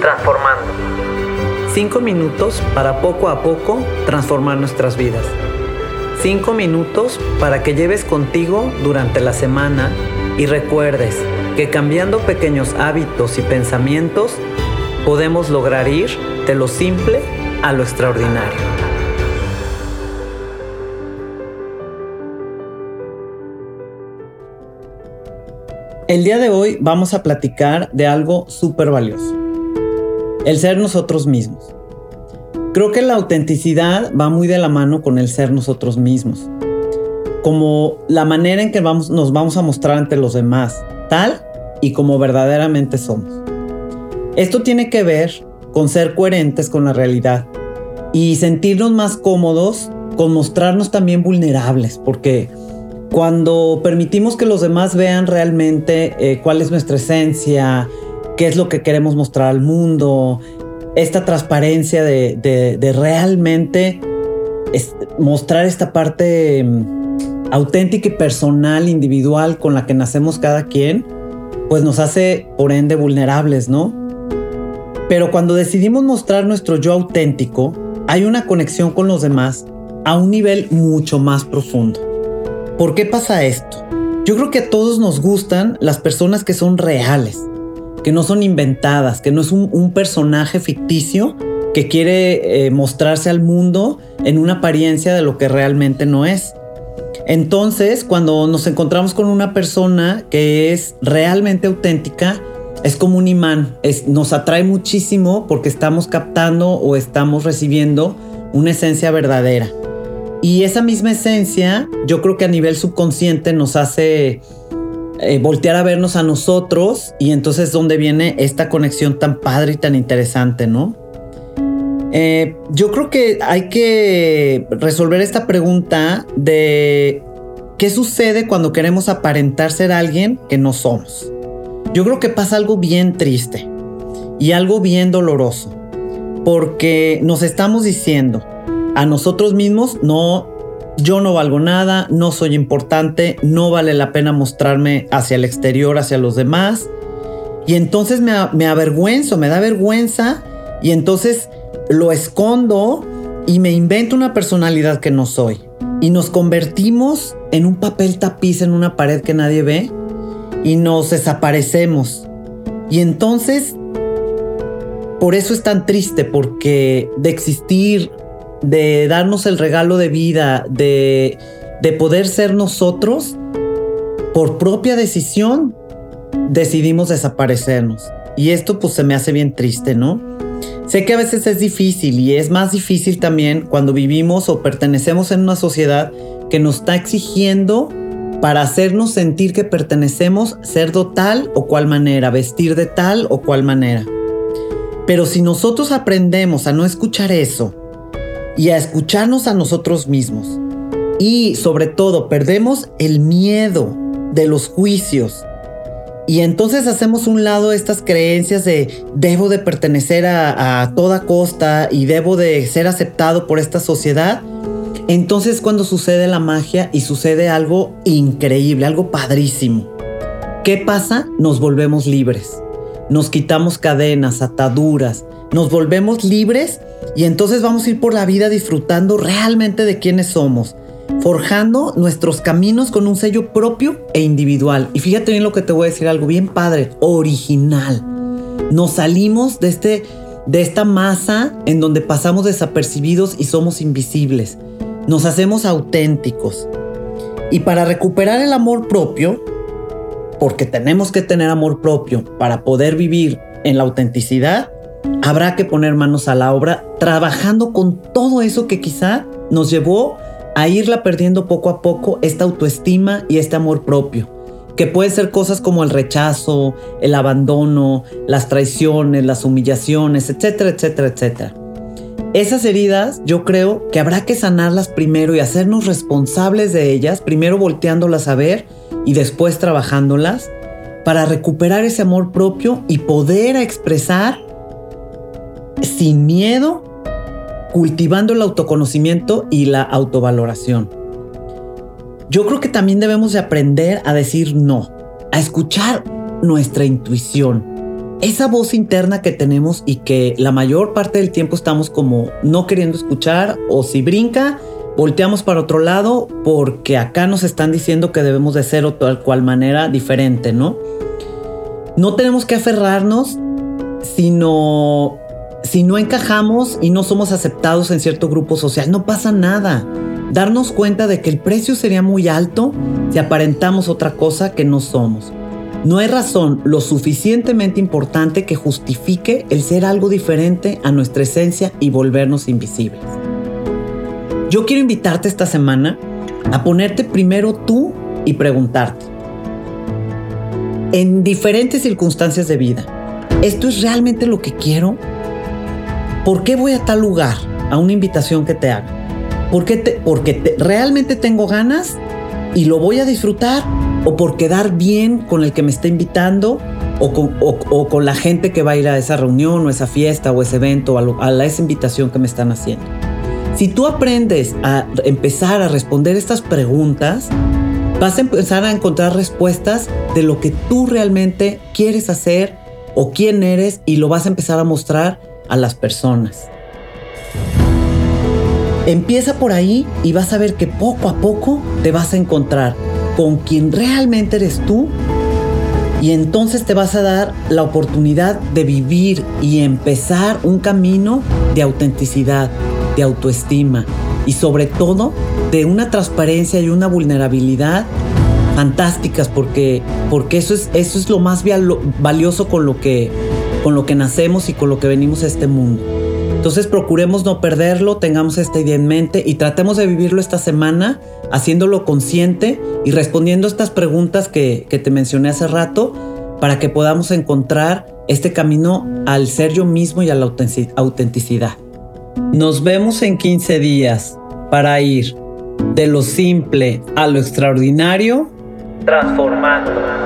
transformando. Cinco minutos para poco a poco transformar nuestras vidas. Cinco minutos para que lleves contigo durante la semana y recuerdes que cambiando pequeños hábitos y pensamientos podemos lograr ir de lo simple a lo extraordinario. El día de hoy vamos a platicar de algo súper valioso. El ser nosotros mismos. Creo que la autenticidad va muy de la mano con el ser nosotros mismos. Como la manera en que vamos, nos vamos a mostrar ante los demás, tal y como verdaderamente somos. Esto tiene que ver con ser coherentes con la realidad y sentirnos más cómodos con mostrarnos también vulnerables, porque cuando permitimos que los demás vean realmente eh, cuál es nuestra esencia, qué es lo que queremos mostrar al mundo, esta transparencia de, realmente mostrar esta parte mm, auténtica y personal, individual con la que nacemos cada quien, pues nos hace por ende vulnerables, ¿no? Pero cuando decidimos mostrar nuestro yo auténtico, hay una conexión con los demás a un nivel mucho más profundo. ¿Por qué pasa esto? Yo creo que a todos nos gustan las personas que son reales, que no son inventadas, que no es un, personaje ficticio que quiere eh, mostrarse al mundo en una apariencia de lo que realmente no es. Entonces, cuando nos encontramos con una persona que es realmente auténtica, es como un imán, nos atrae muchísimo porque estamos captando o estamos recibiendo una esencia verdadera. Y esa misma esencia, yo creo que a nivel subconsciente nos hace eh, voltear a vernos a nosotros y entonces donde viene esta conexión tan padre y tan interesante, ¿no? Eh, yo creo que hay que resolver esta pregunta de qué sucede cuando queremos aparentar ser alguien que no somos yo creo que pasa algo bien triste y algo bien doloroso, porque nos estamos diciendo a nosotros mismos, no, yo no valgo nada, no soy importante, no vale la pena mostrarme hacia el exterior, hacia los demás. Y entonces me, me avergüenzo, me da vergüenza y entonces lo escondo y me invento una personalidad que no soy. Y nos convertimos en un papel tapiz en una pared que nadie ve y nos desaparecemos. Y entonces, por eso es tan triste, porque de existir, de darnos el regalo de vida, de, de poder ser nosotros, por propia decisión, decidimos desaparecernos. Y esto pues se me hace bien triste, ¿no? Sé que a veces es difícil y es más difícil también cuando vivimos o pertenecemos en una sociedad que nos está exigiendo para hacernos sentir que pertenecemos, ser de tal o cual manera, vestir de tal o cual manera. Pero si nosotros aprendemos a no escuchar eso y a escucharnos a nosotros mismos, y sobre todo perdemos el miedo de los juicios, y entonces hacemos un lado estas creencias de debo de pertenecer a, a toda costa y debo de ser aceptado por esta sociedad, entonces cuando sucede la magia y sucede algo increíble, algo padrísimo. ¿Qué pasa? Nos volvemos libres. Nos quitamos cadenas, ataduras, nos volvemos libres y entonces vamos a ir por la vida disfrutando realmente de quiénes somos, forjando nuestros caminos con un sello propio e individual. Y fíjate bien lo que te voy a decir, algo bien padre, original. Nos salimos de, este, de esta masa en donde pasamos desapercibidos y somos invisibles nos hacemos auténticos. Y para recuperar el amor propio, porque tenemos que tener amor propio para poder vivir en la autenticidad, habrá que poner manos a la obra trabajando con todo eso que quizá nos llevó a irla perdiendo poco a poco esta autoestima y este amor propio, que puede ser cosas como el rechazo, el abandono, las traiciones, las humillaciones, etcétera, etcétera, etcétera. Esas heridas yo creo que habrá que sanarlas primero y hacernos responsables de ellas, primero volteándolas a ver y después trabajándolas para recuperar ese amor propio y poder expresar sin miedo, cultivando el autoconocimiento y la autovaloración. Yo creo que también debemos de aprender a decir no, a escuchar nuestra intuición, esa voz interna que tenemos y que la mayor parte del tiempo estamos como no queriendo escuchar o si brinca, volteamos para otro lado porque acá nos están diciendo que debemos de ser o tal cual manera diferente, ¿no? No tenemos que aferrarnos, sino si no encajamos y no somos aceptados en cierto grupo social, no pasa nada. Darnos cuenta de que el precio sería muy alto si aparentamos otra cosa que no somos. No hay razón lo suficientemente importante que justifique el ser algo diferente a nuestra esencia y volvernos invisibles. Yo quiero invitarte esta semana a ponerte primero tú y preguntarte, en diferentes circunstancias de vida, ¿esto es realmente lo que quiero? ¿Por qué voy a tal lugar, a una invitación que te haga? ¿Por qué te, porque realmente tengo ganas y lo voy a disfrutar o por quedar bien con el que me está invitando o con, o, con, la gente que va a ir a esa reunión o esa fiesta o ese evento o a, a esa invitación que me están haciendo. Si tú aprendes a empezar a responder estas preguntas, vas a empezar a encontrar respuestas de lo que tú realmente quieres hacer o quién eres y lo vas a empezar a mostrar a las personas. Empieza por ahí y vas a ver que poco a poco te vas a encontrar con quien realmente eres tú y entonces te vas a dar la oportunidad de vivir y empezar un camino de autenticidad, de autoestima y sobre todo de una transparencia y una vulnerabilidad fantásticas porque, porque eso, es, eso es lo más valioso con lo, que, con lo que nacemos y con lo que venimos a este mundo. Entonces procuremos no perderlo, tengamos esta idea en mente y tratemos de vivirlo esta semana haciéndolo consciente y respondiendo estas preguntas que, que te mencioné hace rato para que podamos encontrar este camino al ser yo mismo y a la autenticidad. Nos vemos en 15 días para ir de lo simple a lo extraordinario, transformando.